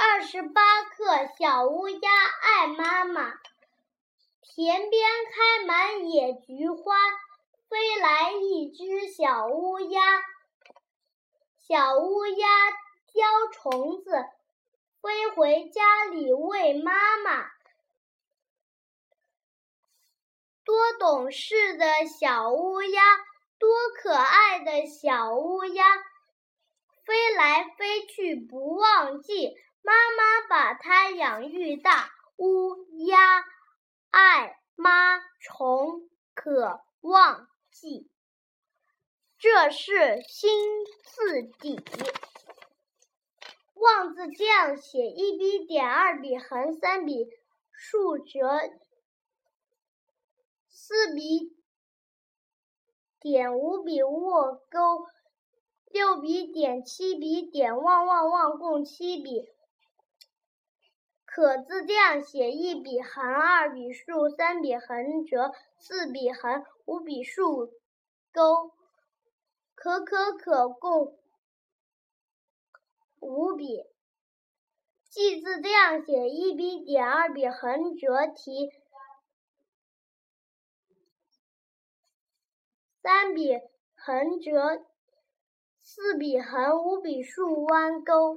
二十八课，小乌鸦爱妈妈。田边开满野菊花，飞来一只小乌鸦。小乌鸦叼虫子，飞回家里喂妈妈。多懂事的小乌鸦，多可爱的小乌鸦，飞来飞去不忘记。妈妈把它养育大，乌鸦爱妈虫可忘记。这是新字底。望字这样写：一笔点，二笔横，三笔竖折，四笔点，五笔卧钩，六笔点，七笔点，旺旺旺，共七笔。可字这样写：一笔横，二笔竖，三笔横折，四笔横，五笔竖钩。可可可共五笔。记字这样写：一笔点，二笔横折提，三笔横折，四笔横，五笔竖弯钩。